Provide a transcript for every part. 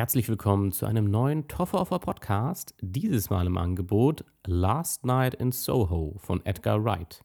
herzlich willkommen zu einem neuen Toffer Offer Podcast. Dieses Mal im Angebot Last Night in Soho von Edgar Wright.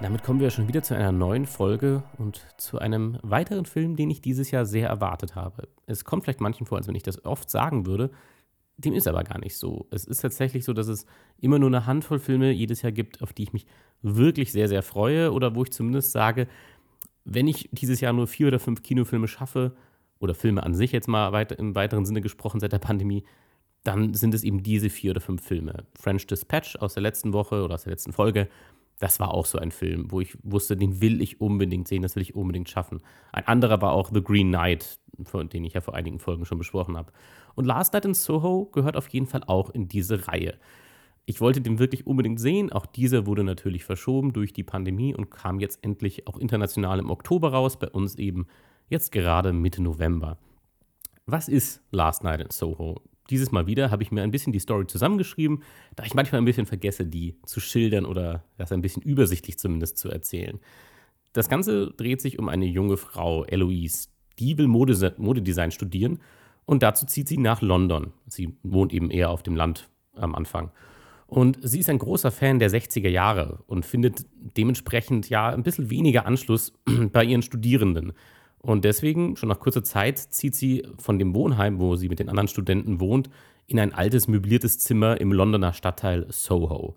Damit kommen wir schon wieder zu einer neuen Folge und zu einem weiteren Film, den ich dieses Jahr sehr erwartet habe. Es kommt vielleicht manchen vor, als wenn ich das oft sagen würde. Dem ist aber gar nicht so. Es ist tatsächlich so, dass es immer nur eine Handvoll Filme jedes Jahr gibt, auf die ich mich wirklich sehr, sehr freue oder wo ich zumindest sage, wenn ich dieses Jahr nur vier oder fünf Kinofilme schaffe, oder Filme an sich jetzt mal weit, im weiteren Sinne gesprochen seit der Pandemie, dann sind es eben diese vier oder fünf Filme. French Dispatch aus der letzten Woche oder aus der letzten Folge, das war auch so ein Film, wo ich wusste, den will ich unbedingt sehen, das will ich unbedingt schaffen. Ein anderer war auch The Green Knight, von den ich ja vor einigen Folgen schon besprochen habe. Und Last Night in Soho gehört auf jeden Fall auch in diese Reihe. Ich wollte den wirklich unbedingt sehen. Auch dieser wurde natürlich verschoben durch die Pandemie und kam jetzt endlich auch international im Oktober raus, bei uns eben jetzt gerade Mitte November. Was ist Last Night in Soho? Dieses Mal wieder habe ich mir ein bisschen die Story zusammengeschrieben, da ich manchmal ein bisschen vergesse, die zu schildern oder das ein bisschen übersichtlich zumindest zu erzählen. Das Ganze dreht sich um eine junge Frau, Eloise. Die will Mode Modedesign studieren und dazu zieht sie nach London. Sie wohnt eben eher auf dem Land am Anfang. Und sie ist ein großer Fan der 60er Jahre und findet dementsprechend ja ein bisschen weniger Anschluss bei ihren Studierenden. Und deswegen, schon nach kurzer Zeit, zieht sie von dem Wohnheim, wo sie mit den anderen Studenten wohnt, in ein altes möbliertes Zimmer im Londoner Stadtteil Soho.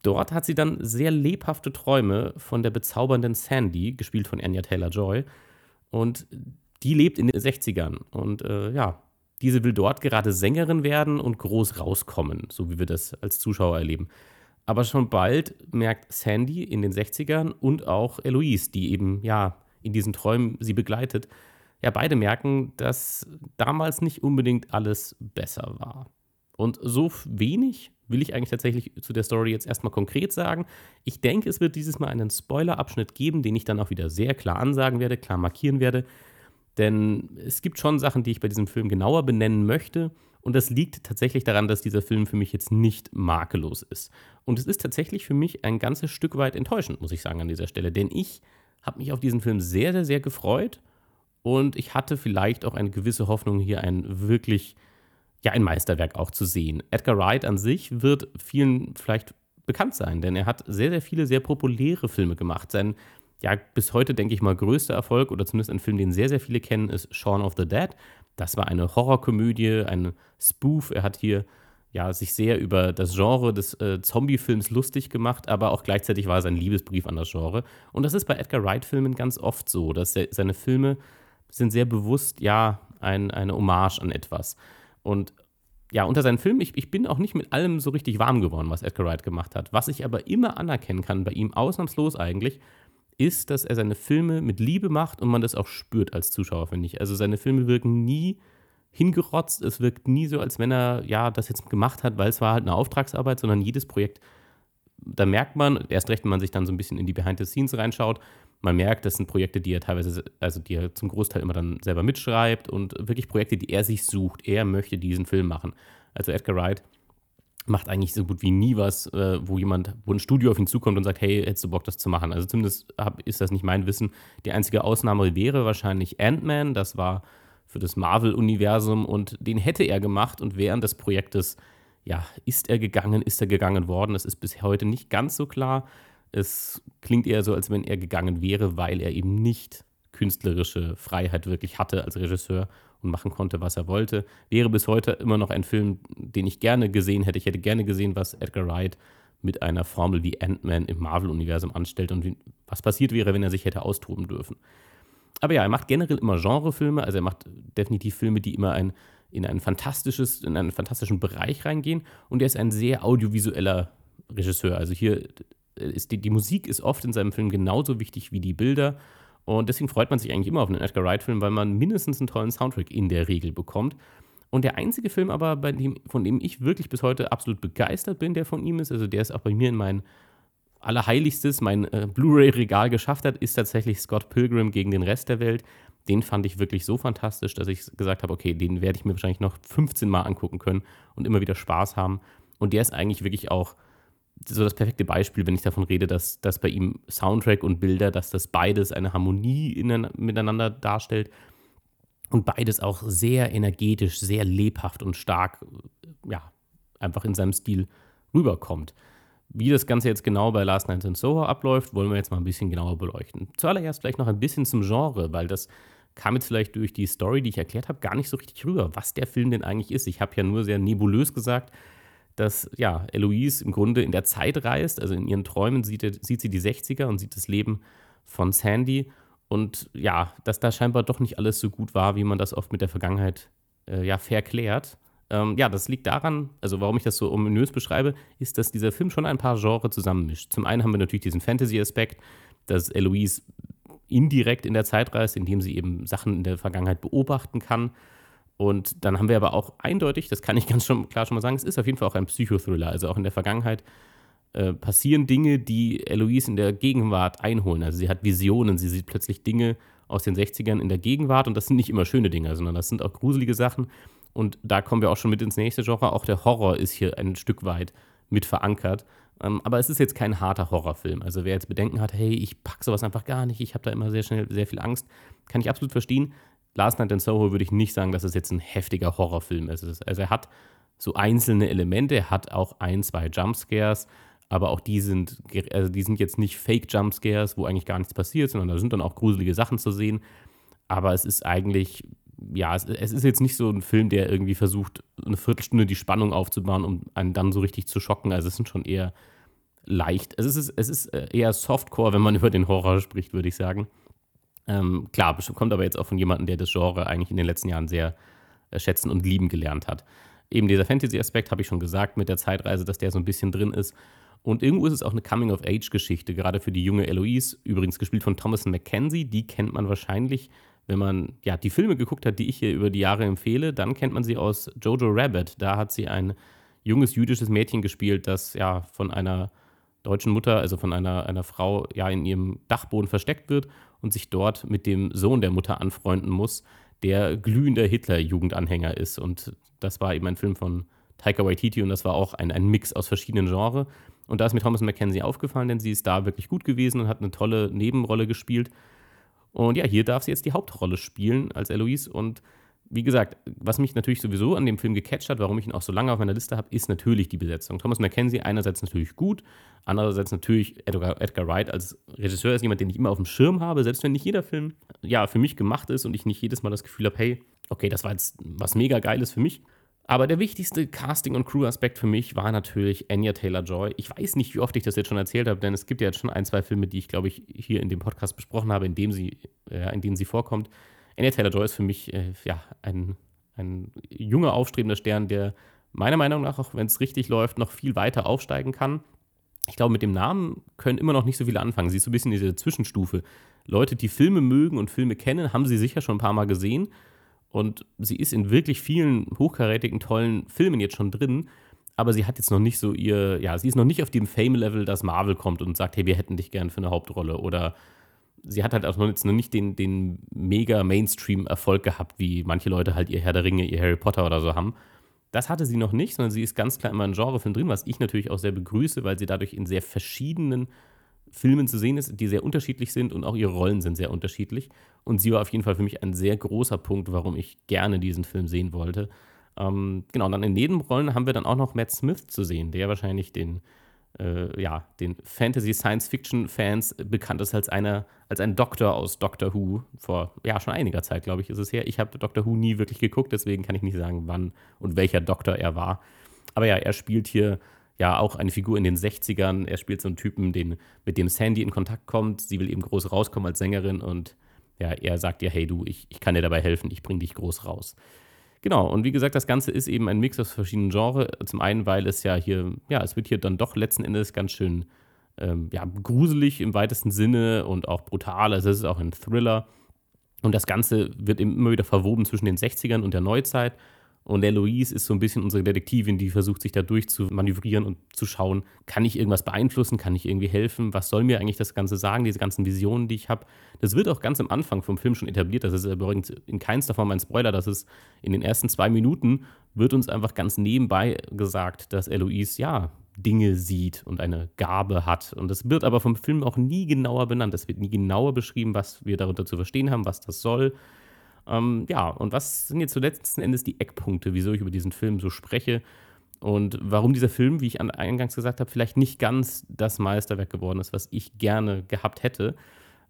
Dort hat sie dann sehr lebhafte Träume von der bezaubernden Sandy, gespielt von Anya Taylor Joy. Und die lebt in den 60ern. Und äh, ja, diese will dort gerade Sängerin werden und groß rauskommen, so wie wir das als Zuschauer erleben. Aber schon bald merkt Sandy in den 60ern und auch Eloise, die eben ja in diesen Träumen sie begleitet, ja beide merken, dass damals nicht unbedingt alles besser war. Und so wenig will ich eigentlich tatsächlich zu der Story jetzt erstmal konkret sagen. Ich denke, es wird dieses Mal einen Spoiler-Abschnitt geben, den ich dann auch wieder sehr klar ansagen werde, klar markieren werde. Denn es gibt schon Sachen, die ich bei diesem Film genauer benennen möchte. Und das liegt tatsächlich daran, dass dieser Film für mich jetzt nicht makellos ist. Und es ist tatsächlich für mich ein ganzes Stück weit enttäuschend, muss ich sagen, an dieser Stelle. Denn ich habe mich auf diesen Film sehr, sehr, sehr gefreut und ich hatte vielleicht auch eine gewisse Hoffnung, hier ein wirklich, ja, ein Meisterwerk auch zu sehen. Edgar Wright an sich wird vielen vielleicht bekannt sein, denn er hat sehr, sehr viele sehr populäre Filme gemacht. Sein, ja, bis heute denke ich mal größter Erfolg oder zumindest ein Film, den sehr, sehr viele kennen, ist Shaun of the Dead. Das war eine Horrorkomödie, ein Spoof. Er hat hier ja, sich sehr über das Genre des äh, Zombie-Films lustig gemacht, aber auch gleichzeitig war es ein Liebesbrief an das Genre. Und das ist bei Edgar Wright-Filmen ganz oft so, dass er, seine Filme sind sehr bewusst, ja, ein, eine Hommage an etwas. Und ja, unter seinen Filmen, ich, ich bin auch nicht mit allem so richtig warm geworden, was Edgar Wright gemacht hat. Was ich aber immer anerkennen kann, bei ihm ausnahmslos eigentlich, ist, dass er seine Filme mit Liebe macht und man das auch spürt als Zuschauer, finde ich. Also seine Filme wirken nie hingerotzt. Es wirkt nie so, als wenn er ja das jetzt gemacht hat, weil es war halt eine Auftragsarbeit, sondern jedes Projekt, da merkt man, erst recht, wenn man sich dann so ein bisschen in die Behind the Scenes reinschaut, man merkt, das sind Projekte, die er teilweise, also die er zum Großteil immer dann selber mitschreibt und wirklich Projekte, die er sich sucht. Er möchte diesen Film machen. Also Edgar Wright macht eigentlich so gut wie nie was, äh, wo jemand, wo ein Studio auf ihn zukommt und sagt, hey, hättest du Bock, das zu machen? Also zumindest ist das nicht mein Wissen. Die einzige Ausnahme wäre wahrscheinlich Ant-Man. Das war für das Marvel-Universum und den hätte er gemacht und während des Projektes, ja, ist er gegangen, ist er gegangen worden. Das ist bis heute nicht ganz so klar. Es klingt eher so, als wenn er gegangen wäre, weil er eben nicht künstlerische Freiheit wirklich hatte als Regisseur und machen konnte, was er wollte. Wäre bis heute immer noch ein Film, den ich gerne gesehen hätte. Ich hätte gerne gesehen, was Edgar Wright mit einer Formel wie Ant-Man im Marvel-Universum anstellt und was passiert wäre, wenn er sich hätte austoben dürfen aber ja, er macht generell immer Genrefilme, also er macht definitiv Filme, die immer ein, in ein fantastisches, in einen fantastischen Bereich reingehen und er ist ein sehr audiovisueller Regisseur. Also hier ist die, die Musik ist oft in seinem Film genauso wichtig wie die Bilder. Und deswegen freut man sich eigentlich immer auf einen Edgar Wright-Film, weil man mindestens einen tollen Soundtrack in der Regel bekommt. Und der einzige Film aber, dem, von dem ich wirklich bis heute absolut begeistert bin, der von ihm ist, also der ist auch bei mir in meinen Allerheiligstes, mein äh, Blu-ray-Regal geschafft hat, ist tatsächlich Scott Pilgrim gegen den Rest der Welt. den fand ich wirklich so fantastisch, dass ich gesagt habe, okay, den werde ich mir wahrscheinlich noch 15 Mal angucken können und immer wieder Spaß haben. Und der ist eigentlich wirklich auch so das perfekte Beispiel, wenn ich davon rede, dass, dass bei ihm Soundtrack und Bilder, dass das beides eine Harmonie in, miteinander darstellt und beides auch sehr energetisch, sehr lebhaft und stark, ja, einfach in seinem Stil rüberkommt. Wie das Ganze jetzt genau bei Last Night in Soho abläuft, wollen wir jetzt mal ein bisschen genauer beleuchten. Zuallererst vielleicht noch ein bisschen zum Genre, weil das kam jetzt vielleicht durch die Story, die ich erklärt habe, gar nicht so richtig rüber, was der Film denn eigentlich ist. Ich habe ja nur sehr nebulös gesagt, dass ja, Eloise im Grunde in der Zeit reist, also in ihren Träumen sieht, sieht sie die 60er und sieht das Leben von Sandy und ja, dass da scheinbar doch nicht alles so gut war, wie man das oft mit der Vergangenheit äh, ja verklärt. Ähm, ja, das liegt daran, also warum ich das so ominös beschreibe, ist, dass dieser Film schon ein paar Genres zusammenmischt. Zum einen haben wir natürlich diesen Fantasy-Aspekt, dass Eloise indirekt in der Zeit reist, indem sie eben Sachen in der Vergangenheit beobachten kann. Und dann haben wir aber auch eindeutig, das kann ich ganz schon, klar schon mal sagen, es ist auf jeden Fall auch ein Psychothriller. Also auch in der Vergangenheit äh, passieren Dinge, die Eloise in der Gegenwart einholen. Also sie hat Visionen, sie sieht plötzlich Dinge aus den 60ern in der Gegenwart und das sind nicht immer schöne Dinge, sondern das sind auch gruselige Sachen. Und da kommen wir auch schon mit ins nächste Genre. Auch der Horror ist hier ein Stück weit mit verankert. Ähm, aber es ist jetzt kein harter Horrorfilm. Also wer jetzt Bedenken hat, hey, ich packe sowas einfach gar nicht, ich habe da immer sehr schnell sehr viel Angst, kann ich absolut verstehen. Last Night in Soho würde ich nicht sagen, dass es jetzt ein heftiger Horrorfilm ist. Also er hat so einzelne Elemente, er hat auch ein, zwei Jumpscares, aber auch die sind, also die sind jetzt nicht Fake-Jumpscares, wo eigentlich gar nichts passiert, sondern da sind dann auch gruselige Sachen zu sehen. Aber es ist eigentlich ja, es, es, ist jetzt nicht so ein Film, der irgendwie versucht, eine Viertelstunde die Spannung aufzubauen, um einen dann so richtig zu schocken. Also es sind schon eher leicht. Es ist, es ist äh, eher Softcore, wenn man über den Horror spricht, würde ich sagen. Ähm, klar, kommt aber jetzt auch von jemandem, der das Genre eigentlich in den letzten Jahren sehr äh, schätzen und lieben gelernt hat. Eben dieser Fantasy-Aspekt habe ich schon gesagt mit der Zeitreise, dass der so ein bisschen drin ist. Und irgendwo ist es auch eine Coming-of-Age-Geschichte, gerade für die junge Eloise, übrigens gespielt von Thomas Mackenzie. Die kennt man wahrscheinlich wenn man ja, die Filme geguckt hat, die ich hier über die Jahre empfehle, dann kennt man sie aus Jojo Rabbit. Da hat sie ein junges jüdisches Mädchen gespielt, das ja von einer deutschen Mutter, also von einer, einer Frau, ja in ihrem Dachboden versteckt wird und sich dort mit dem Sohn der Mutter anfreunden muss, der glühender Hitler-Jugendanhänger ist. Und das war eben ein Film von Taika Waititi und das war auch ein, ein Mix aus verschiedenen Genres. Und da ist mir Thomas Mackenzie aufgefallen, denn sie ist da wirklich gut gewesen und hat eine tolle Nebenrolle gespielt. Und ja, hier darf sie jetzt die Hauptrolle spielen als Eloise. Und wie gesagt, was mich natürlich sowieso an dem Film gecatcht hat, warum ich ihn auch so lange auf meiner Liste habe, ist natürlich die Besetzung. Thomas Mackenzie einerseits natürlich gut, andererseits natürlich Edgar, Edgar Wright als Regisseur ist jemand, den ich immer auf dem Schirm habe, selbst wenn nicht jeder Film ja für mich gemacht ist und ich nicht jedes Mal das Gefühl habe, hey, okay, das war jetzt was mega Geiles für mich. Aber der wichtigste Casting- und Crew-Aspekt für mich war natürlich Anya Taylor-Joy. Ich weiß nicht, wie oft ich das jetzt schon erzählt habe, denn es gibt ja jetzt schon ein, zwei Filme, die ich, glaube ich, hier in dem Podcast besprochen habe, in, dem sie, äh, in denen sie vorkommt. Anya Taylor-Joy ist für mich äh, ja, ein, ein junger, aufstrebender Stern, der meiner Meinung nach, auch wenn es richtig läuft, noch viel weiter aufsteigen kann. Ich glaube, mit dem Namen können immer noch nicht so viele anfangen. Sie ist so ein bisschen diese Zwischenstufe. Leute, die Filme mögen und Filme kennen, haben sie sicher schon ein paar Mal gesehen und sie ist in wirklich vielen hochkarätigen, tollen Filmen jetzt schon drin. Aber sie hat jetzt noch nicht so ihr, ja, sie ist noch nicht auf dem Fame-Level, dass Marvel kommt und sagt, hey, wir hätten dich gern für eine Hauptrolle. Oder sie hat halt auch noch, jetzt noch nicht den, den mega Mainstream-Erfolg gehabt, wie manche Leute halt ihr Herr der Ringe, ihr Harry Potter oder so haben. Das hatte sie noch nicht, sondern sie ist ganz klar immer ein Genrefilm drin, was ich natürlich auch sehr begrüße, weil sie dadurch in sehr verschiedenen Filmen zu sehen ist, die sehr unterschiedlich sind und auch ihre Rollen sind sehr unterschiedlich. Und sie war auf jeden Fall für mich ein sehr großer Punkt, warum ich gerne diesen Film sehen wollte. Ähm, genau, dann in Nebenrollen haben wir dann auch noch Matt Smith zu sehen, der wahrscheinlich den, äh, ja, den Fantasy-Science-Fiction-Fans bekannt ist als, einer, als ein Doktor aus Doctor Who. Vor ja, schon einiger Zeit, glaube ich, ist es her. Ich habe Doctor Who nie wirklich geguckt, deswegen kann ich nicht sagen, wann und welcher Doktor er war. Aber ja, er spielt hier ja auch eine Figur in den 60ern. Er spielt so einen Typen, den, mit dem Sandy in Kontakt kommt. Sie will eben groß rauskommen als Sängerin und ja, er sagt ihr, hey du, ich, ich kann dir dabei helfen, ich bring dich groß raus. Genau, und wie gesagt, das Ganze ist eben ein Mix aus verschiedenen Genres. Zum einen, weil es ja hier, ja, es wird hier dann doch letzten Endes ganz schön ähm, ja, gruselig im weitesten Sinne und auch brutal. Also es ist auch ein Thriller. Und das Ganze wird eben immer wieder verwoben zwischen den 60ern und der Neuzeit. Und der Louise ist so ein bisschen unsere Detektivin, die versucht, sich da durchzumanövrieren und zu schauen, kann ich irgendwas beeinflussen, kann ich irgendwie helfen, was soll mir eigentlich das Ganze sagen, diese ganzen Visionen, die ich habe. Das wird auch ganz am Anfang vom Film schon etabliert, das ist übrigens in keinster Form ein Spoiler, das ist in den ersten zwei Minuten, wird uns einfach ganz nebenbei gesagt, dass Eloise, ja, Dinge sieht und eine Gabe hat. Und das wird aber vom Film auch nie genauer benannt. Es wird nie genauer beschrieben, was wir darunter zu verstehen haben, was das soll. Ähm, ja, und was sind jetzt so letzten Endes die Eckpunkte, wieso ich über diesen Film so spreche und warum dieser Film, wie ich eingangs gesagt habe, vielleicht nicht ganz das Meisterwerk geworden ist, was ich gerne gehabt hätte.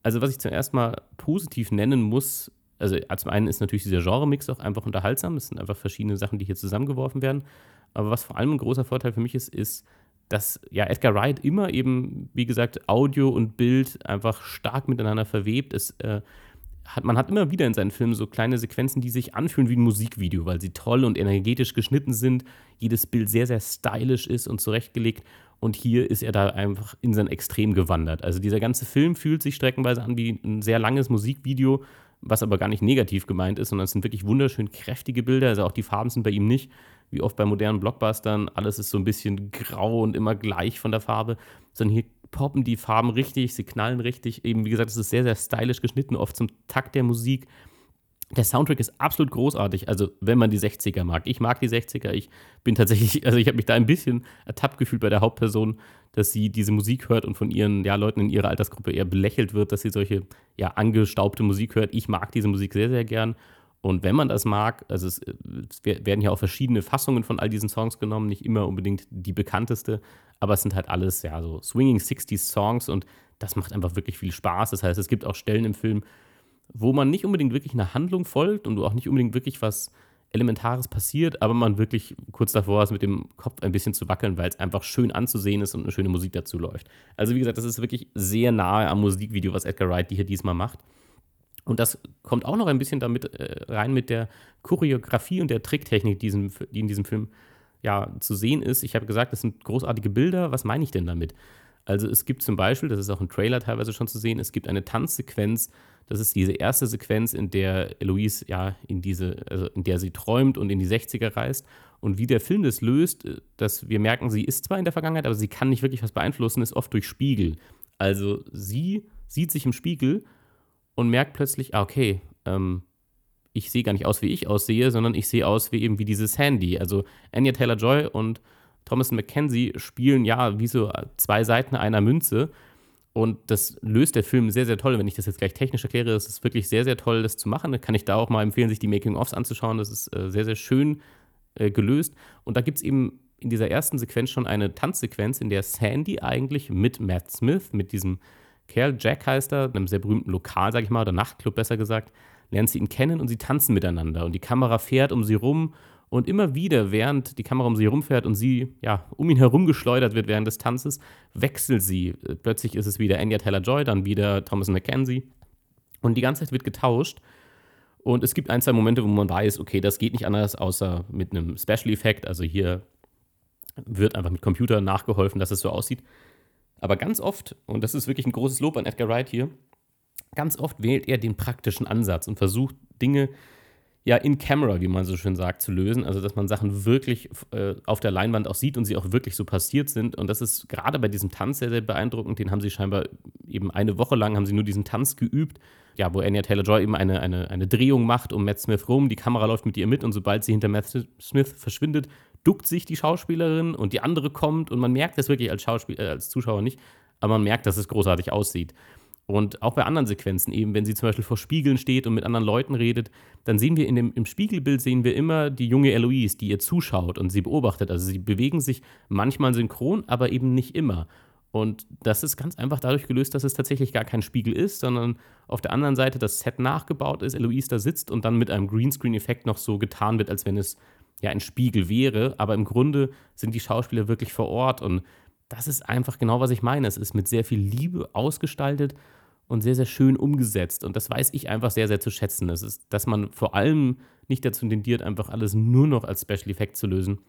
Also, was ich zuerst mal positiv nennen muss, also zum einen ist natürlich dieser Genre-Mix auch einfach unterhaltsam. Es sind einfach verschiedene Sachen, die hier zusammengeworfen werden. Aber was vor allem ein großer Vorteil für mich ist, ist, dass ja Edgar Wright immer eben, wie gesagt, Audio und Bild einfach stark miteinander verwebt. Es äh, hat, man hat immer wieder in seinen Filmen so kleine Sequenzen, die sich anfühlen wie ein Musikvideo, weil sie toll und energetisch geschnitten sind, jedes Bild sehr, sehr stylisch ist und zurechtgelegt. Und hier ist er da einfach in sein Extrem gewandert. Also dieser ganze Film fühlt sich streckenweise an wie ein sehr langes Musikvideo, was aber gar nicht negativ gemeint ist, sondern es sind wirklich wunderschön kräftige Bilder. Also auch die Farben sind bei ihm nicht, wie oft bei modernen Blockbustern, alles ist so ein bisschen grau und immer gleich von der Farbe, sondern hier poppen die Farben richtig, sie knallen richtig. Eben, wie gesagt, es ist sehr, sehr stylisch geschnitten, oft zum Takt der Musik. Der Soundtrack ist absolut großartig, also wenn man die 60er mag. Ich mag die 60er, ich bin tatsächlich, also ich habe mich da ein bisschen ertappt gefühlt bei der Hauptperson, dass sie diese Musik hört und von ihren ja, Leuten in ihrer Altersgruppe eher belächelt wird, dass sie solche ja, angestaubte Musik hört. Ich mag diese Musik sehr, sehr gern. Und wenn man das mag, also es, es werden ja auch verschiedene Fassungen von all diesen Songs genommen, nicht immer unbedingt die bekannteste, aber es sind halt alles ja so Swinging 60s Songs und das macht einfach wirklich viel Spaß. Das heißt, es gibt auch Stellen im Film, wo man nicht unbedingt wirklich einer Handlung folgt und auch nicht unbedingt wirklich was Elementares passiert, aber man wirklich kurz davor ist, mit dem Kopf ein bisschen zu wackeln, weil es einfach schön anzusehen ist und eine schöne Musik dazu läuft. Also, wie gesagt, das ist wirklich sehr nahe am Musikvideo, was Edgar Wright hier diesmal macht. Und das kommt auch noch ein bisschen damit äh, rein mit der Choreografie und der Tricktechnik, die in diesem Film ja, zu sehen ist. Ich habe gesagt, das sind großartige Bilder. Was meine ich denn damit? Also es gibt zum Beispiel, das ist auch im Trailer teilweise schon zu sehen, es gibt eine Tanzsequenz. Das ist diese erste Sequenz, in der Eloise ja in diese, also in der sie träumt und in die 60er reist. Und wie der Film das löst, äh, dass wir merken, sie ist zwar in der Vergangenheit, aber sie kann nicht wirklich was beeinflussen, ist oft durch Spiegel. Also sie sieht sich im Spiegel und merkt plötzlich, ah, okay, ähm, ich sehe gar nicht aus, wie ich aussehe, sondern ich sehe aus wie eben wie dieses Handy. Also Anya Taylor-Joy und Thomas McKenzie spielen ja wie so zwei Seiten einer Münze. Und das löst der Film sehr, sehr toll. Wenn ich das jetzt gleich technisch erkläre, ist es wirklich sehr, sehr toll, das zu machen. Da kann ich da auch mal empfehlen, sich die Making-ofs anzuschauen. Das ist äh, sehr, sehr schön äh, gelöst. Und da gibt es eben in dieser ersten Sequenz schon eine Tanzsequenz, in der Sandy eigentlich mit Matt Smith, mit diesem Kerl, Jack heißt er, einem sehr berühmten Lokal, sag ich mal, oder Nachtclub besser gesagt, lernt sie ihn kennen und sie tanzen miteinander. Und die Kamera fährt um sie rum und immer wieder, während die Kamera um sie herumfährt und sie ja um ihn herum geschleudert wird während des Tanzes, wechselt sie. Plötzlich ist es wieder Anya Taylor-Joy, dann wieder Thomas McKenzie. Und die ganze Zeit wird getauscht. Und es gibt ein, zwei Momente, wo man weiß, okay, das geht nicht anders, außer mit einem Special Effekt. Also hier wird einfach mit Computer nachgeholfen, dass es so aussieht. Aber ganz oft, und das ist wirklich ein großes Lob an Edgar Wright hier, ganz oft wählt er den praktischen Ansatz und versucht Dinge ja in Camera, wie man so schön sagt, zu lösen. Also dass man Sachen wirklich äh, auf der Leinwand auch sieht und sie auch wirklich so passiert sind. Und das ist gerade bei diesem Tanz sehr, sehr beeindruckend. Den haben sie scheinbar eben eine Woche lang haben sie nur diesen Tanz geübt. Ja, wo Anya Taylor-Joy eben eine, eine, eine Drehung macht um Matt Smith rum. Die Kamera läuft mit ihr mit und sobald sie hinter Matt Smith verschwindet, duckt sich die Schauspielerin und die andere kommt und man merkt das wirklich als, Schauspiel äh, als Zuschauer nicht, aber man merkt, dass es großartig aussieht. Und auch bei anderen Sequenzen, eben wenn sie zum Beispiel vor Spiegeln steht und mit anderen Leuten redet, dann sehen wir in dem, im Spiegelbild sehen wir immer die junge Eloise, die ihr zuschaut und sie beobachtet. Also sie bewegen sich manchmal synchron, aber eben nicht immer. Und das ist ganz einfach dadurch gelöst, dass es tatsächlich gar kein Spiegel ist, sondern auf der anderen Seite das Set nachgebaut ist, Eloise da sitzt und dann mit einem Greenscreen-Effekt noch so getan wird, als wenn es ja ein Spiegel wäre. Aber im Grunde sind die Schauspieler wirklich vor Ort und das ist einfach genau, was ich meine. Es ist mit sehr viel Liebe ausgestaltet und sehr, sehr schön umgesetzt. Und das weiß ich einfach sehr, sehr zu schätzen. Das ist, dass man vor allem nicht dazu tendiert, einfach alles nur noch als Special Effect zu lösen,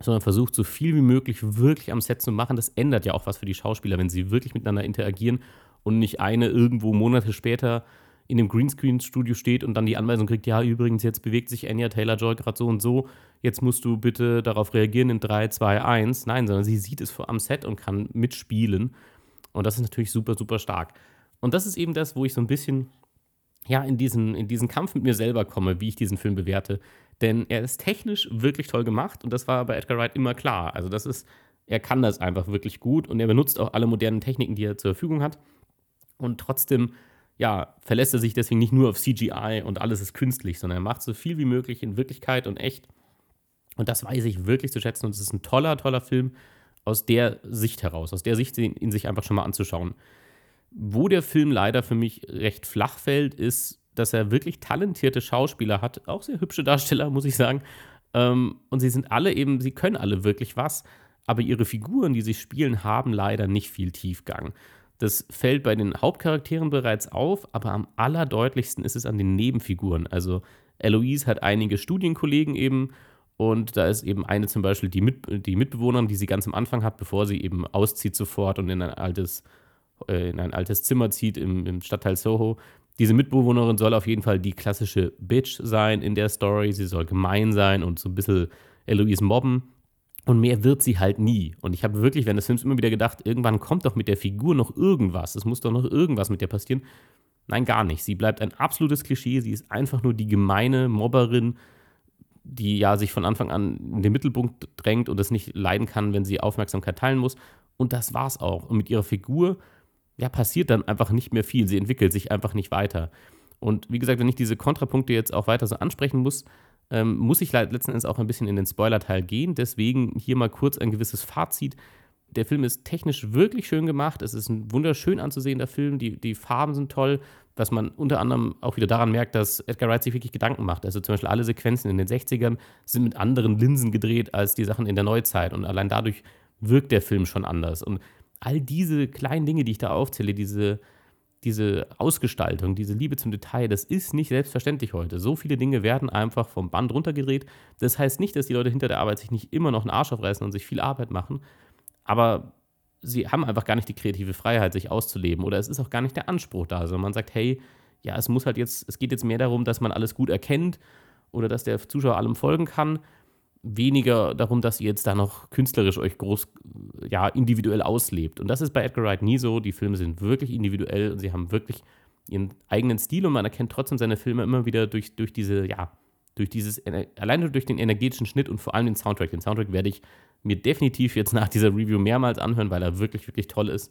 sondern versucht, so viel wie möglich wirklich am Set zu machen. Das ändert ja auch was für die Schauspieler, wenn sie wirklich miteinander interagieren und nicht eine irgendwo Monate später in dem Greenscreen-Studio steht und dann die Anweisung kriegt, ja, übrigens, jetzt bewegt sich Anya Taylor-Joy gerade so und so, jetzt musst du bitte darauf reagieren in 3, 2, 1. Nein, sondern sie sieht es am Set und kann mitspielen. Und das ist natürlich super, super stark. Und das ist eben das, wo ich so ein bisschen ja, in diesen, in diesen Kampf mit mir selber komme, wie ich diesen Film bewerte. Denn er ist technisch wirklich toll gemacht und das war bei Edgar Wright immer klar. Also, das ist, er kann das einfach wirklich gut und er benutzt auch alle modernen Techniken, die er zur Verfügung hat. Und trotzdem ja, verlässt er sich deswegen nicht nur auf CGI und alles ist künstlich, sondern er macht so viel wie möglich in Wirklichkeit und echt. Und das weiß ich wirklich zu schätzen. Und es ist ein toller, toller Film aus der Sicht heraus, aus der Sicht, ihn sich einfach schon mal anzuschauen. Wo der Film leider für mich recht flach fällt, ist, dass er wirklich talentierte Schauspieler hat, auch sehr hübsche Darsteller, muss ich sagen. Ähm, und sie sind alle eben, sie können alle wirklich was, aber ihre Figuren, die sie spielen, haben leider nicht viel Tiefgang. Das fällt bei den Hauptcharakteren bereits auf, aber am allerdeutlichsten ist es an den Nebenfiguren. Also Eloise hat einige Studienkollegen eben und da ist eben eine zum Beispiel die, Mit die Mitbewohnerin, die sie ganz am Anfang hat, bevor sie eben auszieht sofort und in ein altes, äh, in ein altes Zimmer zieht im, im Stadtteil Soho. Diese Mitbewohnerin soll auf jeden Fall die klassische Bitch sein in der Story. Sie soll gemein sein und so ein bisschen Eloise mobben. Und mehr wird sie halt nie. Und ich habe wirklich während des Films immer wieder gedacht, irgendwann kommt doch mit der Figur noch irgendwas. Es muss doch noch irgendwas mit der passieren. Nein, gar nicht. Sie bleibt ein absolutes Klischee. Sie ist einfach nur die gemeine Mobberin, die ja sich von Anfang an in den Mittelpunkt drängt und es nicht leiden kann, wenn sie Aufmerksamkeit teilen muss. Und das war's auch. Und mit ihrer Figur, ja, passiert dann einfach nicht mehr viel. Sie entwickelt sich einfach nicht weiter. Und wie gesagt, wenn ich diese Kontrapunkte jetzt auch weiter so ansprechen muss, ähm, muss ich letzten Endes auch ein bisschen in den Spoiler-Teil gehen. Deswegen hier mal kurz ein gewisses Fazit. Der Film ist technisch wirklich schön gemacht. Es ist ein wunderschön anzusehender Film. Die, die Farben sind toll, was man unter anderem auch wieder daran merkt, dass Edgar Wright sich wirklich Gedanken macht. Also zum Beispiel alle Sequenzen in den 60ern sind mit anderen Linsen gedreht als die Sachen in der Neuzeit. Und allein dadurch wirkt der Film schon anders. Und all diese kleinen Dinge, die ich da aufzähle, diese diese Ausgestaltung, diese Liebe zum Detail, das ist nicht selbstverständlich heute. So viele Dinge werden einfach vom Band runtergedreht. Das heißt nicht, dass die Leute hinter der Arbeit sich nicht immer noch einen Arsch aufreißen und sich viel Arbeit machen, aber sie haben einfach gar nicht die kreative Freiheit, sich auszuleben oder es ist auch gar nicht der Anspruch da, sondern man sagt, hey, ja, es muss halt jetzt, es geht jetzt mehr darum, dass man alles gut erkennt oder dass der Zuschauer allem folgen kann weniger darum, dass ihr jetzt da noch künstlerisch euch groß, ja, individuell auslebt. Und das ist bei Edgar Wright nie so. Die Filme sind wirklich individuell und sie haben wirklich ihren eigenen Stil und man erkennt trotzdem seine Filme immer wieder durch, durch diese, ja, durch dieses, alleine durch den energetischen Schnitt und vor allem den Soundtrack. Den Soundtrack werde ich mir definitiv jetzt nach dieser Review mehrmals anhören, weil er wirklich, wirklich toll ist.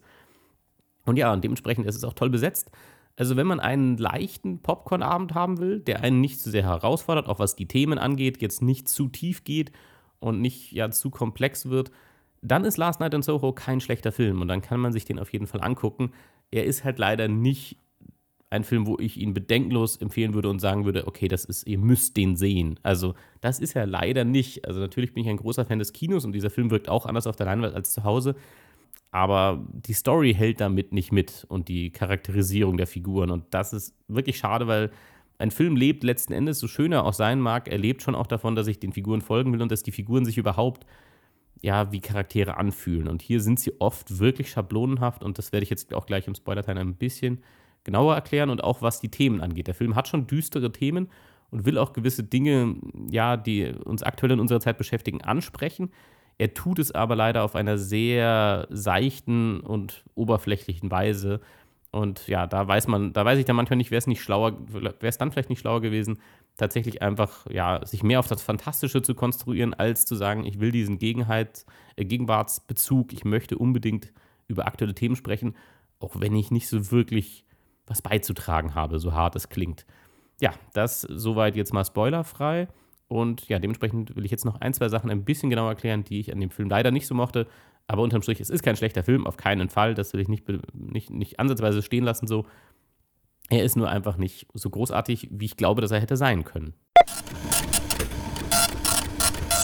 Und ja, und dementsprechend ist es auch toll besetzt. Also wenn man einen leichten Popcorn-Abend haben will, der einen nicht zu sehr herausfordert, auch was die Themen angeht, jetzt nicht zu tief geht und nicht ja zu komplex wird, dann ist Last Night in Soho kein schlechter Film und dann kann man sich den auf jeden Fall angucken. Er ist halt leider nicht ein Film, wo ich ihn bedenkenlos empfehlen würde und sagen würde, okay, das ist, ihr müsst den sehen. Also, das ist er leider nicht. Also, natürlich bin ich ein großer Fan des Kinos und dieser Film wirkt auch anders auf der Leinwand als zu Hause aber die Story hält damit nicht mit und die Charakterisierung der Figuren. Und das ist wirklich schade, weil ein Film lebt letzten Endes, so schön er auch sein mag, er lebt schon auch davon, dass ich den Figuren folgen will und dass die Figuren sich überhaupt ja, wie Charaktere anfühlen. Und hier sind sie oft wirklich schablonenhaft und das werde ich jetzt auch gleich im Spoiler-Teil ein bisschen genauer erklären und auch was die Themen angeht. Der Film hat schon düstere Themen und will auch gewisse Dinge, ja, die uns aktuell in unserer Zeit beschäftigen, ansprechen. Er tut es aber leider auf einer sehr seichten und oberflächlichen Weise. Und ja, da weiß man, da weiß ich dann manchmal nicht, wäre es nicht schlauer, wäre es dann vielleicht nicht schlauer gewesen, tatsächlich einfach, ja, sich mehr auf das Fantastische zu konstruieren, als zu sagen, ich will diesen Gegenheit, äh, Gegenwartsbezug, ich möchte unbedingt über aktuelle Themen sprechen, auch wenn ich nicht so wirklich was beizutragen habe, so hart es klingt. Ja, das soweit jetzt mal spoilerfrei. Und ja, dementsprechend will ich jetzt noch ein, zwei Sachen ein bisschen genauer erklären, die ich an dem Film leider nicht so mochte. Aber unterm Strich, es ist kein schlechter Film, auf keinen Fall. Das will ich nicht, nicht, nicht ansatzweise stehen lassen so. Er ist nur einfach nicht so großartig, wie ich glaube, dass er hätte sein können.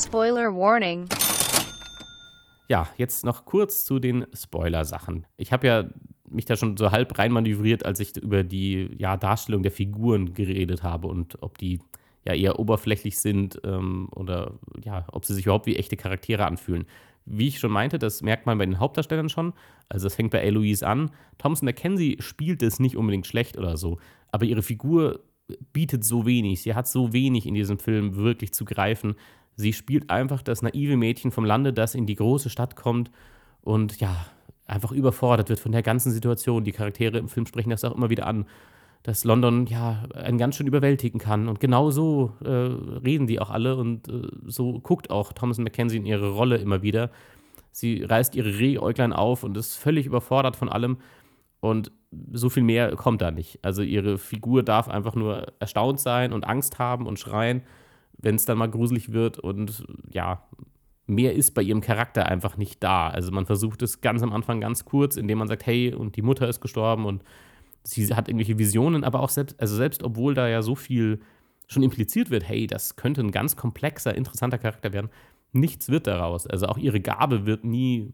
Spoiler Warning. Ja, jetzt noch kurz zu den Spoiler-Sachen. Ich habe ja mich da schon so halb reinmanövriert, als ich über die ja, Darstellung der Figuren geredet habe und ob die ja eher oberflächlich sind ähm, oder ja, ob sie sich überhaupt wie echte Charaktere anfühlen. Wie ich schon meinte, das merkt man bei den Hauptdarstellern schon. Also es fängt bei Eloise an. Thompson McKenzie spielt es nicht unbedingt schlecht oder so. aber ihre Figur bietet so wenig. Sie hat so wenig in diesem Film wirklich zu greifen. Sie spielt einfach das naive Mädchen vom Lande, das in die große Stadt kommt und ja, einfach überfordert wird von der ganzen Situation. Die Charaktere im Film sprechen das auch immer wieder an, dass London ja einen ganz schön überwältigen kann. Und genau so äh, reden die auch alle und äh, so guckt auch Thomas Mackenzie in ihre Rolle immer wieder. Sie reißt ihre Rehäuglein auf und ist völlig überfordert von allem. Und so viel mehr kommt da nicht. Also ihre Figur darf einfach nur erstaunt sein und Angst haben und schreien, wenn es dann mal gruselig wird. Und ja, mehr ist bei ihrem Charakter einfach nicht da. Also man versucht es ganz am Anfang ganz kurz, indem man sagt, hey, und die Mutter ist gestorben und sie hat irgendwelche Visionen, aber auch selbst, also selbst obwohl da ja so viel schon impliziert wird, hey, das könnte ein ganz komplexer, interessanter Charakter werden, nichts wird daraus. Also auch ihre Gabe wird nie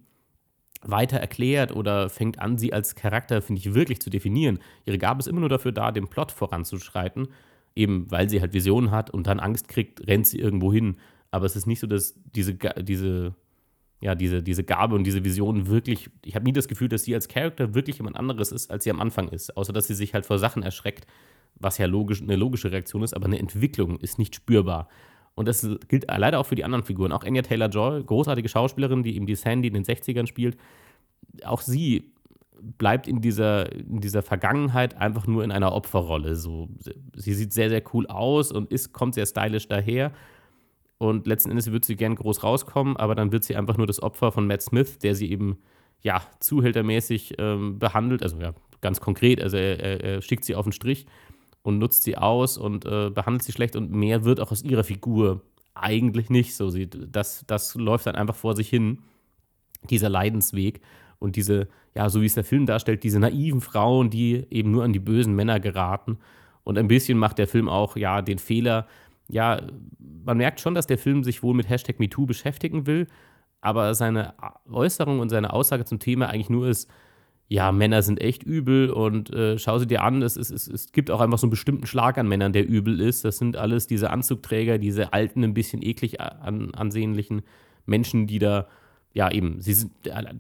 weiter erklärt oder fängt an, sie als Charakter, finde ich, wirklich zu definieren. Ihre Gabe ist immer nur dafür da, den Plot voranzuschreiten, eben weil sie halt Visionen hat und dann Angst kriegt, rennt sie irgendwo hin. Aber es ist nicht so, dass diese, diese, ja, diese, diese Gabe und diese Vision wirklich, ich habe nie das Gefühl, dass sie als Charakter wirklich jemand anderes ist, als sie am Anfang ist. Außer, dass sie sich halt vor Sachen erschreckt, was ja logisch, eine logische Reaktion ist, aber eine Entwicklung ist nicht spürbar. Und das gilt leider auch für die anderen Figuren. Auch Anya Taylor-Joy, großartige Schauspielerin, die eben die Sandy in den 60ern spielt. Auch sie bleibt in dieser, in dieser Vergangenheit einfach nur in einer Opferrolle. So, sie sieht sehr, sehr cool aus und ist, kommt sehr stylisch daher. Und letzten Endes wird sie gern groß rauskommen, aber dann wird sie einfach nur das Opfer von Matt Smith, der sie eben, ja, zuhältermäßig ähm, behandelt. Also, ja, ganz konkret. Also, er, er, er schickt sie auf den Strich und nutzt sie aus und äh, behandelt sie schlecht und mehr wird auch aus ihrer Figur eigentlich nicht so. Sie, das, das läuft dann einfach vor sich hin, dieser Leidensweg und diese, ja, so wie es der Film darstellt, diese naiven Frauen, die eben nur an die bösen Männer geraten. Und ein bisschen macht der Film auch, ja, den Fehler, ja, man merkt schon, dass der Film sich wohl mit Hashtag MeToo beschäftigen will, aber seine Äußerung und seine Aussage zum Thema eigentlich nur ist, ja, Männer sind echt übel und äh, schau sie dir an, es, es, es, gibt auch einfach so einen bestimmten Schlag an Männern, der übel ist. Das sind alles diese Anzugträger, diese alten, ein bisschen eklig an, ansehnlichen Menschen, die da, ja, eben, sie sind,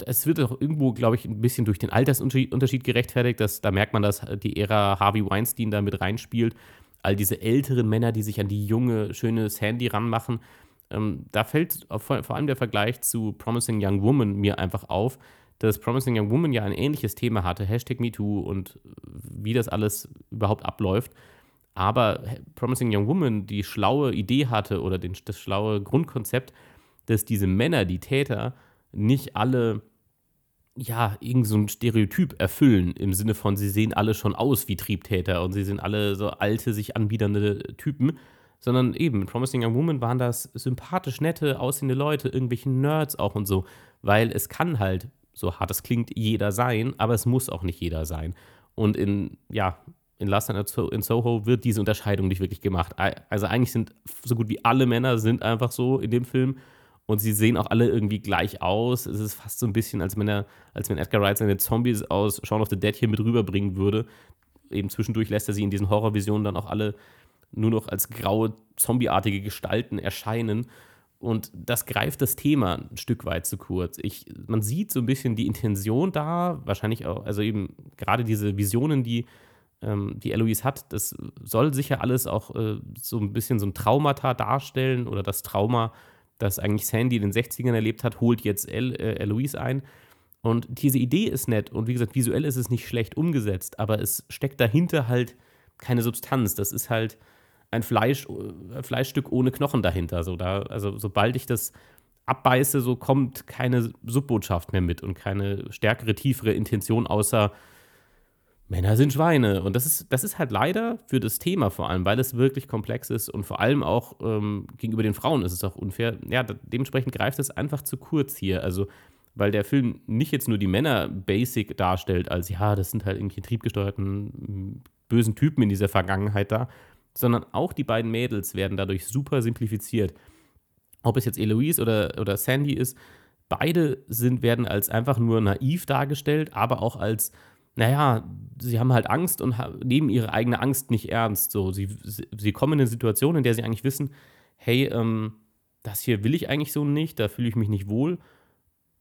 es wird auch irgendwo, glaube ich, ein bisschen durch den Altersunterschied gerechtfertigt. Dass, da merkt man, dass die Ära Harvey Weinstein da mit reinspielt. All diese älteren Männer, die sich an die junge, schöne Sandy ranmachen. Ähm, da fällt vor, allem der Vergleich zu Promising Young Woman mir einfach auf dass Promising Young Woman ja ein ähnliches Thema hatte, Hashtag MeToo und wie das alles überhaupt abläuft. Aber Promising Young Woman die schlaue Idee hatte oder den, das schlaue Grundkonzept, dass diese Männer, die Täter, nicht alle ja, irgend so ein Stereotyp erfüllen, im Sinne von, sie sehen alle schon aus wie Triebtäter und sie sind alle so alte, sich anbiedernde Typen, sondern eben, Promising Young Woman waren das sympathisch nette, aussehende Leute, irgendwelche Nerds auch und so, weil es kann halt so hart es klingt, jeder sein, aber es muss auch nicht jeder sein. Und in, ja, in Last Night in Soho wird diese Unterscheidung nicht wirklich gemacht. Also eigentlich sind so gut wie alle Männer sind einfach so in dem Film und sie sehen auch alle irgendwie gleich aus. Es ist fast so ein bisschen, als wenn er, als wenn Edgar Wright seine Zombies aus Shaun of the Dead hier mit rüberbringen würde. Eben zwischendurch lässt er sie in diesen Horrorvisionen dann auch alle nur noch als graue, zombieartige Gestalten erscheinen. Und das greift das Thema ein Stück weit zu kurz. Ich, man sieht so ein bisschen die Intention da, wahrscheinlich auch, also eben gerade diese Visionen, die, ähm, die Eloise hat, das soll sicher alles auch äh, so ein bisschen so ein Traumata darstellen oder das Trauma, das eigentlich Sandy in den 60ern erlebt hat, holt jetzt El, äh, Eloise ein. Und diese Idee ist nett und wie gesagt, visuell ist es nicht schlecht umgesetzt, aber es steckt dahinter halt keine Substanz. Das ist halt ein Fleisch, äh, Fleischstück ohne Knochen dahinter. So da, also sobald ich das abbeiße, so kommt keine Subbotschaft mehr mit und keine stärkere, tiefere Intention, außer Männer sind Schweine. Und das ist, das ist halt leider für das Thema vor allem, weil es wirklich komplex ist und vor allem auch ähm, gegenüber den Frauen ist es auch unfair. Ja, dementsprechend greift es einfach zu kurz hier. Also, weil der Film nicht jetzt nur die Männer basic darstellt, als ja, das sind halt irgendwie triebgesteuerten bösen Typen in dieser Vergangenheit da, sondern auch die beiden Mädels werden dadurch super simplifiziert. Ob es jetzt Eloise oder, oder Sandy ist, beide sind, werden als einfach nur naiv dargestellt, aber auch als, naja, sie haben halt Angst und nehmen ihre eigene Angst nicht ernst. So, sie, sie kommen in eine Situation, in der sie eigentlich wissen, hey, ähm, das hier will ich eigentlich so nicht, da fühle ich mich nicht wohl.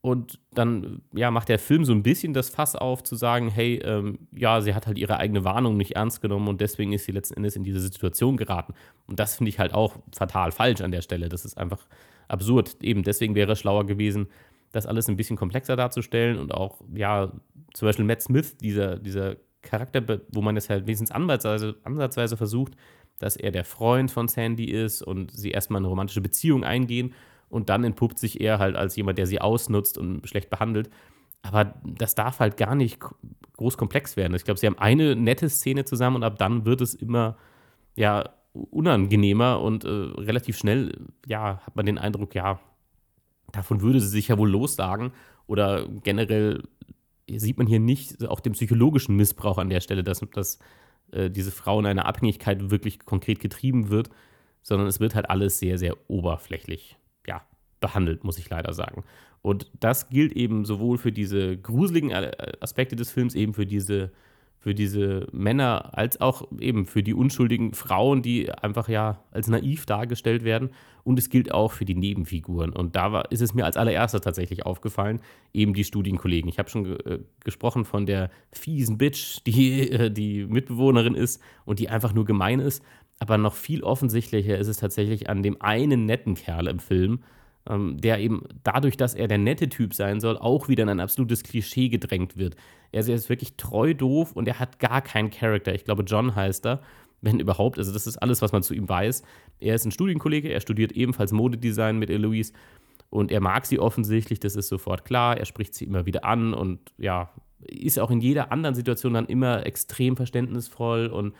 Und dann ja, macht der Film so ein bisschen das Fass auf, zu sagen, hey, ähm, ja, sie hat halt ihre eigene Warnung nicht ernst genommen und deswegen ist sie letzten Endes in diese Situation geraten. Und das finde ich halt auch fatal falsch an der Stelle. Das ist einfach absurd. Eben deswegen wäre es schlauer gewesen, das alles ein bisschen komplexer darzustellen und auch, ja, zum Beispiel Matt Smith, dieser, dieser Charakter, wo man es halt wenigstens ansatzweise, ansatzweise versucht, dass er der Freund von Sandy ist und sie erstmal eine romantische Beziehung eingehen und dann entpuppt sich er halt als jemand, der sie ausnutzt und schlecht behandelt. Aber das darf halt gar nicht groß komplex werden. Ich glaube, sie haben eine nette Szene zusammen und ab dann wird es immer ja unangenehmer und äh, relativ schnell ja hat man den Eindruck, ja davon würde sie sich ja wohl lossagen oder generell sieht man hier nicht auch den psychologischen Missbrauch an der Stelle, dass, dass äh, diese Frau in einer Abhängigkeit wirklich konkret getrieben wird, sondern es wird halt alles sehr, sehr oberflächlich behandelt, muss ich leider sagen. Und das gilt eben sowohl für diese gruseligen äh, Aspekte des Films, eben für diese, für diese Männer, als auch eben für die unschuldigen Frauen, die einfach ja als naiv dargestellt werden. Und es gilt auch für die Nebenfiguren. Und da war, ist es mir als allererstes tatsächlich aufgefallen, eben die Studienkollegen. Ich habe schon äh, gesprochen von der fiesen Bitch, die äh, die Mitbewohnerin ist und die einfach nur gemein ist. Aber noch viel offensichtlicher ist es tatsächlich an dem einen netten Kerl im Film, ähm, der eben dadurch, dass er der nette Typ sein soll, auch wieder in ein absolutes Klischee gedrängt wird. Er ist wirklich treu doof und er hat gar keinen Charakter. Ich glaube, John heißt er, wenn überhaupt. Also, das ist alles, was man zu ihm weiß. Er ist ein Studienkollege, er studiert ebenfalls Modedesign mit Eloise und er mag sie offensichtlich, das ist sofort klar. Er spricht sie immer wieder an und ja, ist auch in jeder anderen Situation dann immer extrem verständnisvoll und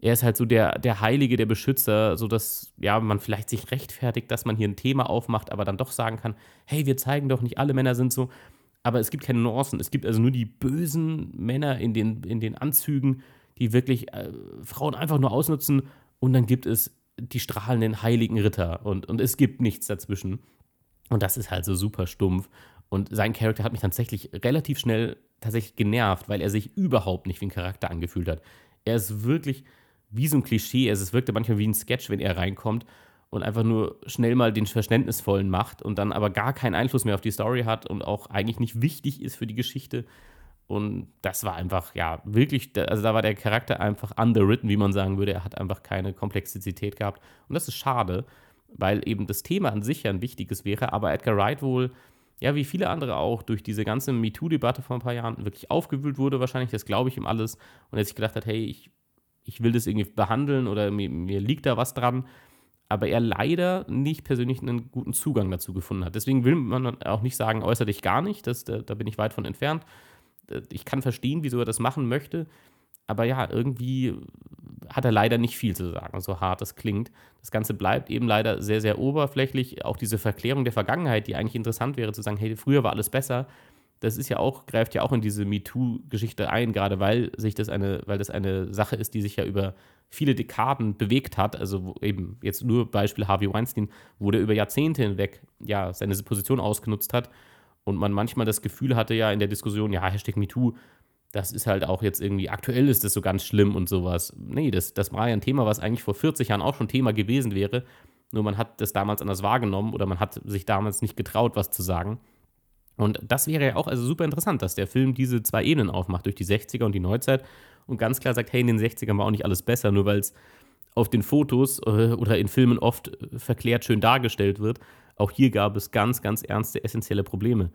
er ist halt so der, der Heilige, der Beschützer, sodass ja, man vielleicht sich rechtfertigt, dass man hier ein Thema aufmacht, aber dann doch sagen kann, hey, wir zeigen doch nicht, alle Männer sind so. Aber es gibt keine Nuancen. Es gibt also nur die bösen Männer in den, in den Anzügen, die wirklich äh, Frauen einfach nur ausnutzen. Und dann gibt es die strahlenden heiligen Ritter. Und, und es gibt nichts dazwischen. Und das ist halt so super stumpf. Und sein Charakter hat mich tatsächlich relativ schnell tatsächlich genervt, weil er sich überhaupt nicht wie ein Charakter angefühlt hat. Er ist wirklich wie so ein Klischee. Also es wirkte manchmal wie ein Sketch, wenn er reinkommt und einfach nur schnell mal den Verständnisvollen macht und dann aber gar keinen Einfluss mehr auf die Story hat und auch eigentlich nicht wichtig ist für die Geschichte. Und das war einfach, ja, wirklich, also da war der Charakter einfach underwritten, wie man sagen würde. Er hat einfach keine Komplexität gehabt. Und das ist schade, weil eben das Thema an sich ja ein wichtiges wäre, aber Edgar Wright wohl, ja, wie viele andere auch, durch diese ganze MeToo-Debatte vor ein paar Jahren wirklich aufgewühlt wurde, wahrscheinlich, das glaube ich ihm alles. Und er sich gedacht hat, hey, ich ich will das irgendwie behandeln oder mir, mir liegt da was dran, aber er leider nicht persönlich einen guten Zugang dazu gefunden hat. Deswegen will man auch nicht sagen, äußere dich gar nicht, das, da, da bin ich weit von entfernt. Ich kann verstehen, wieso er das machen möchte, aber ja, irgendwie hat er leider nicht viel zu sagen, so hart es klingt. Das Ganze bleibt eben leider sehr, sehr oberflächlich. Auch diese Verklärung der Vergangenheit, die eigentlich interessant wäre, zu sagen, hey, früher war alles besser, das ist ja auch, greift ja auch in diese MeToo-Geschichte ein, gerade weil sich das eine, weil das eine Sache ist, die sich ja über viele Dekaden bewegt hat. Also eben jetzt nur Beispiel Harvey Weinstein, wo der über Jahrzehnte hinweg ja seine Position ausgenutzt hat und man manchmal das Gefühl hatte ja in der Diskussion, ja, Hashtag MeToo, das ist halt auch jetzt irgendwie, aktuell ist das so ganz schlimm und sowas. Nee, das, das war ja ein Thema, was eigentlich vor 40 Jahren auch schon Thema gewesen wäre. Nur man hat das damals anders wahrgenommen oder man hat sich damals nicht getraut, was zu sagen. Und das wäre ja auch also super interessant, dass der Film diese zwei Ebenen aufmacht, durch die 60er und die Neuzeit und ganz klar sagt, hey, in den 60ern war auch nicht alles besser, nur weil es auf den Fotos äh, oder in Filmen oft äh, verklärt schön dargestellt wird. Auch hier gab es ganz, ganz ernste, essentielle Probleme.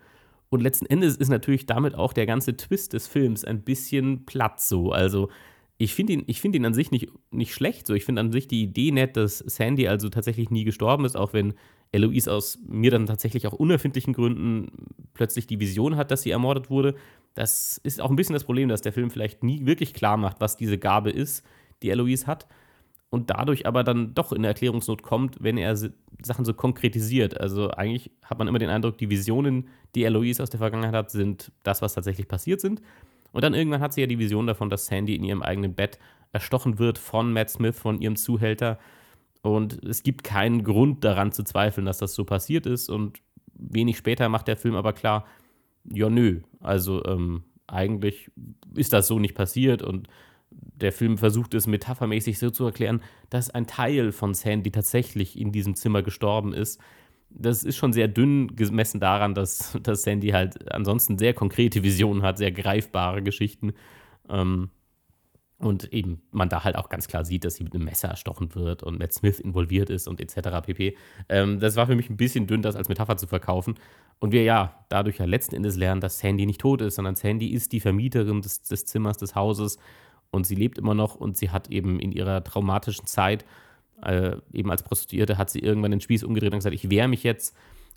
Und letzten Endes ist natürlich damit auch der ganze Twist des Films ein bisschen platt so. Also ich finde ihn, find ihn an sich nicht, nicht schlecht. So. Ich finde an sich die Idee nett, dass Sandy also tatsächlich nie gestorben ist, auch wenn Eloise aus mir dann tatsächlich auch unerfindlichen Gründen plötzlich die Vision hat, dass sie ermordet wurde. Das ist auch ein bisschen das Problem, dass der Film vielleicht nie wirklich klar macht, was diese Gabe ist, die Eloise hat. Und dadurch aber dann doch in Erklärungsnot kommt, wenn er Sachen so konkretisiert. Also eigentlich hat man immer den Eindruck, die Visionen, die Eloise aus der Vergangenheit hat, sind das, was tatsächlich passiert sind. Und dann irgendwann hat sie ja die Vision davon, dass Sandy in ihrem eigenen Bett erstochen wird von Matt Smith, von ihrem Zuhälter. Und es gibt keinen Grund daran zu zweifeln, dass das so passiert ist. Und wenig später macht der Film aber klar, ja, nö. Also ähm, eigentlich ist das so nicht passiert. Und der Film versucht es metaphermäßig so zu erklären, dass ein Teil von Sandy tatsächlich in diesem Zimmer gestorben ist. das ist schon sehr dünn gemessen daran, dass, dass Sandy halt ansonsten sehr konkrete Visionen hat, sehr greifbare Geschichten. Ähm, und eben man da halt auch ganz klar sieht, dass sie mit einem Messer erstochen wird und Matt Smith involviert ist und etc. pp. Ähm, das war für mich ein bisschen dünn, das als Metapher zu verkaufen. Und wir ja dadurch ja letzten Endes lernen, dass Sandy nicht tot ist, sondern Sandy ist die Vermieterin des, des Zimmers, des Hauses und sie lebt immer noch und sie hat eben in ihrer traumatischen Zeit, äh, eben als Prostituierte, hat sie irgendwann den Spieß umgedreht und gesagt, ich wehre mich jetzt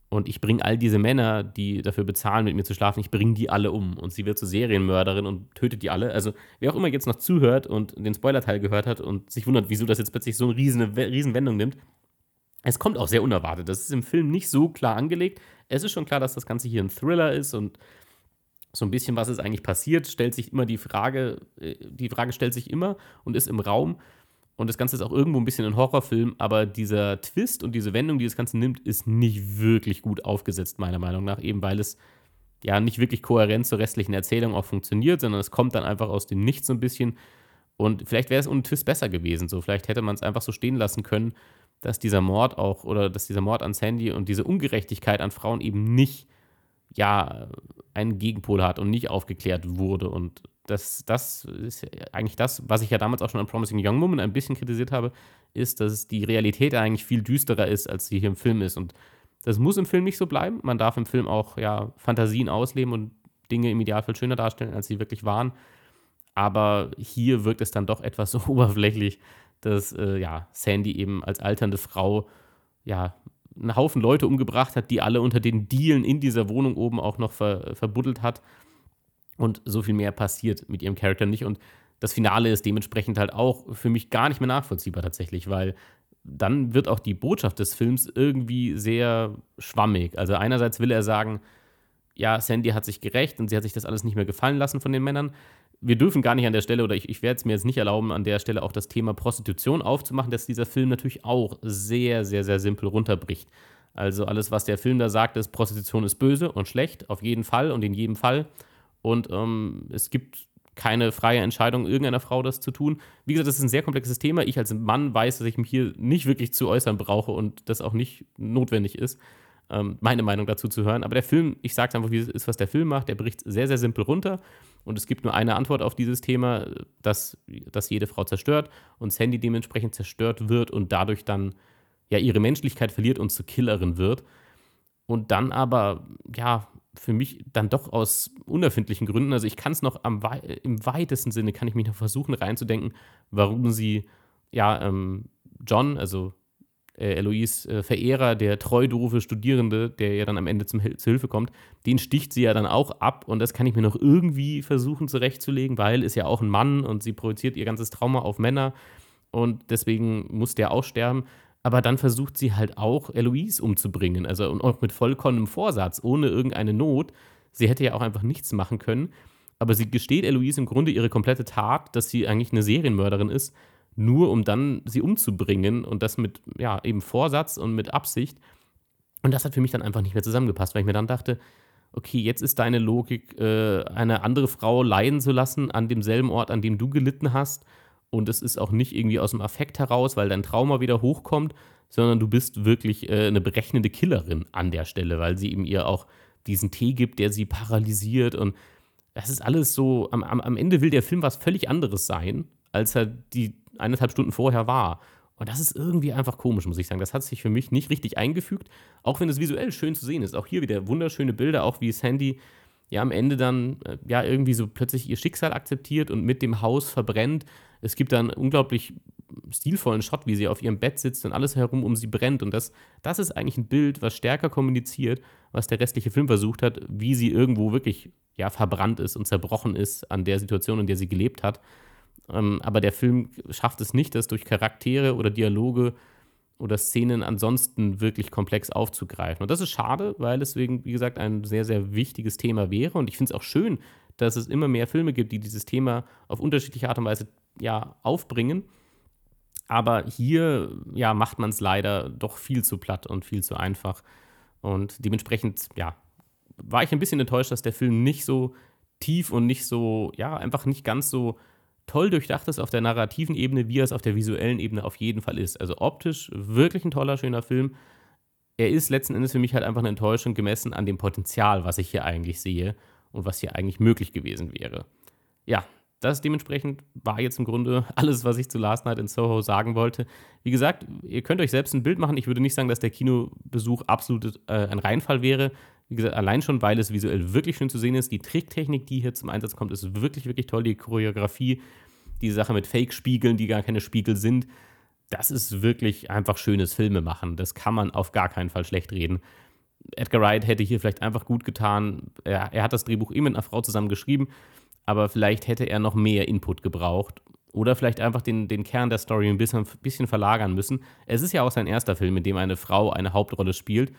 und ich bringe all diese Männer, die dafür bezahlen, mit mir zu schlafen, ich bringe die alle um. Und sie wird zur Serienmörderin und tötet die alle. Also, wer auch immer jetzt noch zuhört und den Spoiler-Teil gehört hat und sich wundert, wieso das jetzt plötzlich so eine riesen, riesen Wendung nimmt, es kommt auch sehr unerwartet. Das ist im Film nicht so klar angelegt. Es ist schon klar, dass das Ganze hier ein Thriller ist und so ein bisschen, was ist eigentlich passiert, stellt sich immer die Frage, äh, die Frage stellt sich immer und ist im Raum. Und das Ganze ist auch irgendwo ein bisschen ein Horrorfilm, aber dieser Twist und diese Wendung, die das Ganze nimmt, ist nicht wirklich gut aufgesetzt, meiner Meinung nach, eben weil es ja nicht wirklich kohärent zur restlichen Erzählung auch funktioniert, sondern es kommt dann einfach aus dem Nichts so ein bisschen. Und vielleicht wäre es ohne Twist besser gewesen. So, vielleicht hätte man es einfach so stehen lassen können, dass dieser Mord auch oder dass dieser Mord an Sandy und diese Ungerechtigkeit an Frauen eben nicht ja einen Gegenpol hat und nicht aufgeklärt wurde. Und das, das ist eigentlich das, was ich ja damals auch schon an Promising Young Woman ein bisschen kritisiert habe, ist, dass die Realität eigentlich viel düsterer ist, als sie hier im Film ist. Und das muss im Film nicht so bleiben. Man darf im Film auch ja, Fantasien ausleben und Dinge im Idealfall schöner darstellen, als sie wirklich waren. Aber hier wirkt es dann doch etwas so oberflächlich, dass äh, ja, Sandy eben als alternde Frau ja einen Haufen Leute umgebracht hat, die alle unter den Dielen in dieser Wohnung oben auch noch ver, verbuddelt hat und so viel mehr passiert mit ihrem Charakter nicht. Und das Finale ist dementsprechend halt auch für mich gar nicht mehr nachvollziehbar tatsächlich, weil dann wird auch die Botschaft des Films irgendwie sehr schwammig. Also einerseits will er sagen, ja, Sandy hat sich gerecht und sie hat sich das alles nicht mehr gefallen lassen von den Männern. Wir dürfen gar nicht an der Stelle, oder ich, ich werde es mir jetzt nicht erlauben, an der Stelle auch das Thema Prostitution aufzumachen, dass dieser Film natürlich auch sehr, sehr, sehr simpel runterbricht. Also alles, was der Film da sagt, ist, Prostitution ist böse und schlecht, auf jeden Fall und in jedem Fall und ähm, es gibt keine freie Entscheidung irgendeiner Frau, das zu tun. Wie gesagt, das ist ein sehr komplexes Thema. Ich als Mann weiß, dass ich mich hier nicht wirklich zu äußern brauche und das auch nicht notwendig ist, ähm, meine Meinung dazu zu hören. Aber der Film, ich sage es einfach, wie es ist, was der Film macht, der bricht sehr, sehr simpel runter und es gibt nur eine Antwort auf dieses Thema, dass, dass jede Frau zerstört und Sandy dementsprechend zerstört wird und dadurch dann ja ihre Menschlichkeit verliert und zur Killerin wird. Und dann aber, ja, für mich dann doch aus unerfindlichen Gründen, also ich kann es noch am, im weitesten Sinne, kann ich mich noch versuchen reinzudenken, warum sie, ja, ähm, John, also äh, Eloise äh, Verehrer, der treu doofe Studierende, der ja dann am Ende zum, zur Hilfe kommt, den sticht sie ja dann auch ab und das kann ich mir noch irgendwie versuchen zurechtzulegen, weil ist ja auch ein Mann und sie projiziert ihr ganzes Trauma auf Männer und deswegen muss der auch sterben aber dann versucht sie halt auch, Eloise umzubringen. Also und auch mit vollkommenem Vorsatz, ohne irgendeine Not. Sie hätte ja auch einfach nichts machen können. Aber sie gesteht Eloise im Grunde ihre komplette Tat, dass sie eigentlich eine Serienmörderin ist, nur um dann sie umzubringen und das mit, ja, eben Vorsatz und mit Absicht. Und das hat für mich dann einfach nicht mehr zusammengepasst, weil ich mir dann dachte, okay, jetzt ist deine Logik, äh, eine andere Frau leiden zu lassen an demselben Ort, an dem du gelitten hast und es ist auch nicht irgendwie aus dem Affekt heraus, weil dein Trauma wieder hochkommt, sondern du bist wirklich äh, eine berechnende Killerin an der Stelle, weil sie eben ihr auch diesen Tee gibt, der sie paralysiert und das ist alles so, am, am Ende will der Film was völlig anderes sein, als er die eineinhalb Stunden vorher war. Und das ist irgendwie einfach komisch, muss ich sagen. Das hat sich für mich nicht richtig eingefügt, auch wenn es visuell schön zu sehen ist. Auch hier wieder wunderschöne Bilder, auch wie Sandy ja am Ende dann äh, ja irgendwie so plötzlich ihr Schicksal akzeptiert und mit dem Haus verbrennt. Es gibt dann unglaublich stilvollen Shot, wie sie auf ihrem Bett sitzt und alles herum um sie brennt. Und das, das ist eigentlich ein Bild, was stärker kommuniziert, was der restliche Film versucht hat, wie sie irgendwo wirklich ja, verbrannt ist und zerbrochen ist an der Situation, in der sie gelebt hat. Ähm, aber der Film schafft es nicht, das durch Charaktere oder Dialoge oder Szenen ansonsten wirklich komplex aufzugreifen. Und das ist schade, weil es, wegen, wie gesagt, ein sehr, sehr wichtiges Thema wäre. Und ich finde es auch schön, dass es immer mehr Filme gibt, die dieses Thema auf unterschiedliche Art und Weise ja, aufbringen. Aber hier ja, macht man es leider doch viel zu platt und viel zu einfach. Und dementsprechend, ja, war ich ein bisschen enttäuscht, dass der Film nicht so tief und nicht so, ja, einfach nicht ganz so toll durchdacht ist auf der narrativen Ebene, wie er es auf der visuellen Ebene auf jeden Fall ist. Also optisch wirklich ein toller, schöner Film. er ist letzten Endes für mich halt einfach eine Enttäuschung gemessen an dem Potenzial, was ich hier eigentlich sehe und was hier eigentlich möglich gewesen wäre. Ja, das dementsprechend war jetzt im Grunde alles, was ich zu Last Night in Soho sagen wollte. Wie gesagt, ihr könnt euch selbst ein Bild machen. Ich würde nicht sagen, dass der Kinobesuch absolut äh, ein Reinfall wäre. Wie gesagt, allein schon, weil es visuell wirklich schön zu sehen ist. Die Tricktechnik, die hier zum Einsatz kommt, ist wirklich, wirklich toll. Die Choreografie, die Sache mit Fake-Spiegeln, die gar keine Spiegel sind, das ist wirklich einfach schönes Filmemachen. Das kann man auf gar keinen Fall schlecht reden. Edgar Wright hätte hier vielleicht einfach gut getan. Er, er hat das Drehbuch eben mit einer Frau zusammen geschrieben, aber vielleicht hätte er noch mehr Input gebraucht. Oder vielleicht einfach den, den Kern der Story ein bisschen, bisschen verlagern müssen. Es ist ja auch sein erster Film, in dem eine Frau eine Hauptrolle spielt.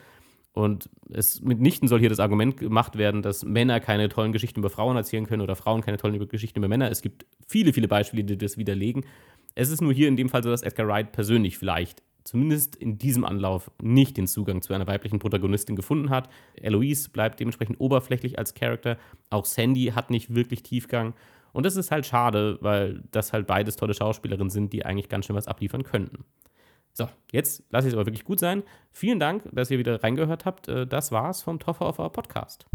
Und es mitnichten soll hier das Argument gemacht werden, dass Männer keine tollen Geschichten über Frauen erzählen können oder Frauen keine tollen Geschichten über Männer. Es gibt viele, viele Beispiele, die das widerlegen. Es ist nur hier in dem Fall so, dass Edgar Wright persönlich vielleicht zumindest in diesem Anlauf nicht den Zugang zu einer weiblichen Protagonistin gefunden hat. Eloise bleibt dementsprechend oberflächlich als Charakter. Auch Sandy hat nicht wirklich Tiefgang. Und das ist halt schade, weil das halt beides tolle Schauspielerinnen sind, die eigentlich ganz schön was abliefern könnten. So, jetzt lasse ich es aber wirklich gut sein. Vielen Dank, dass ihr wieder reingehört habt. Äh, das war's vom Toffer auf our Podcast.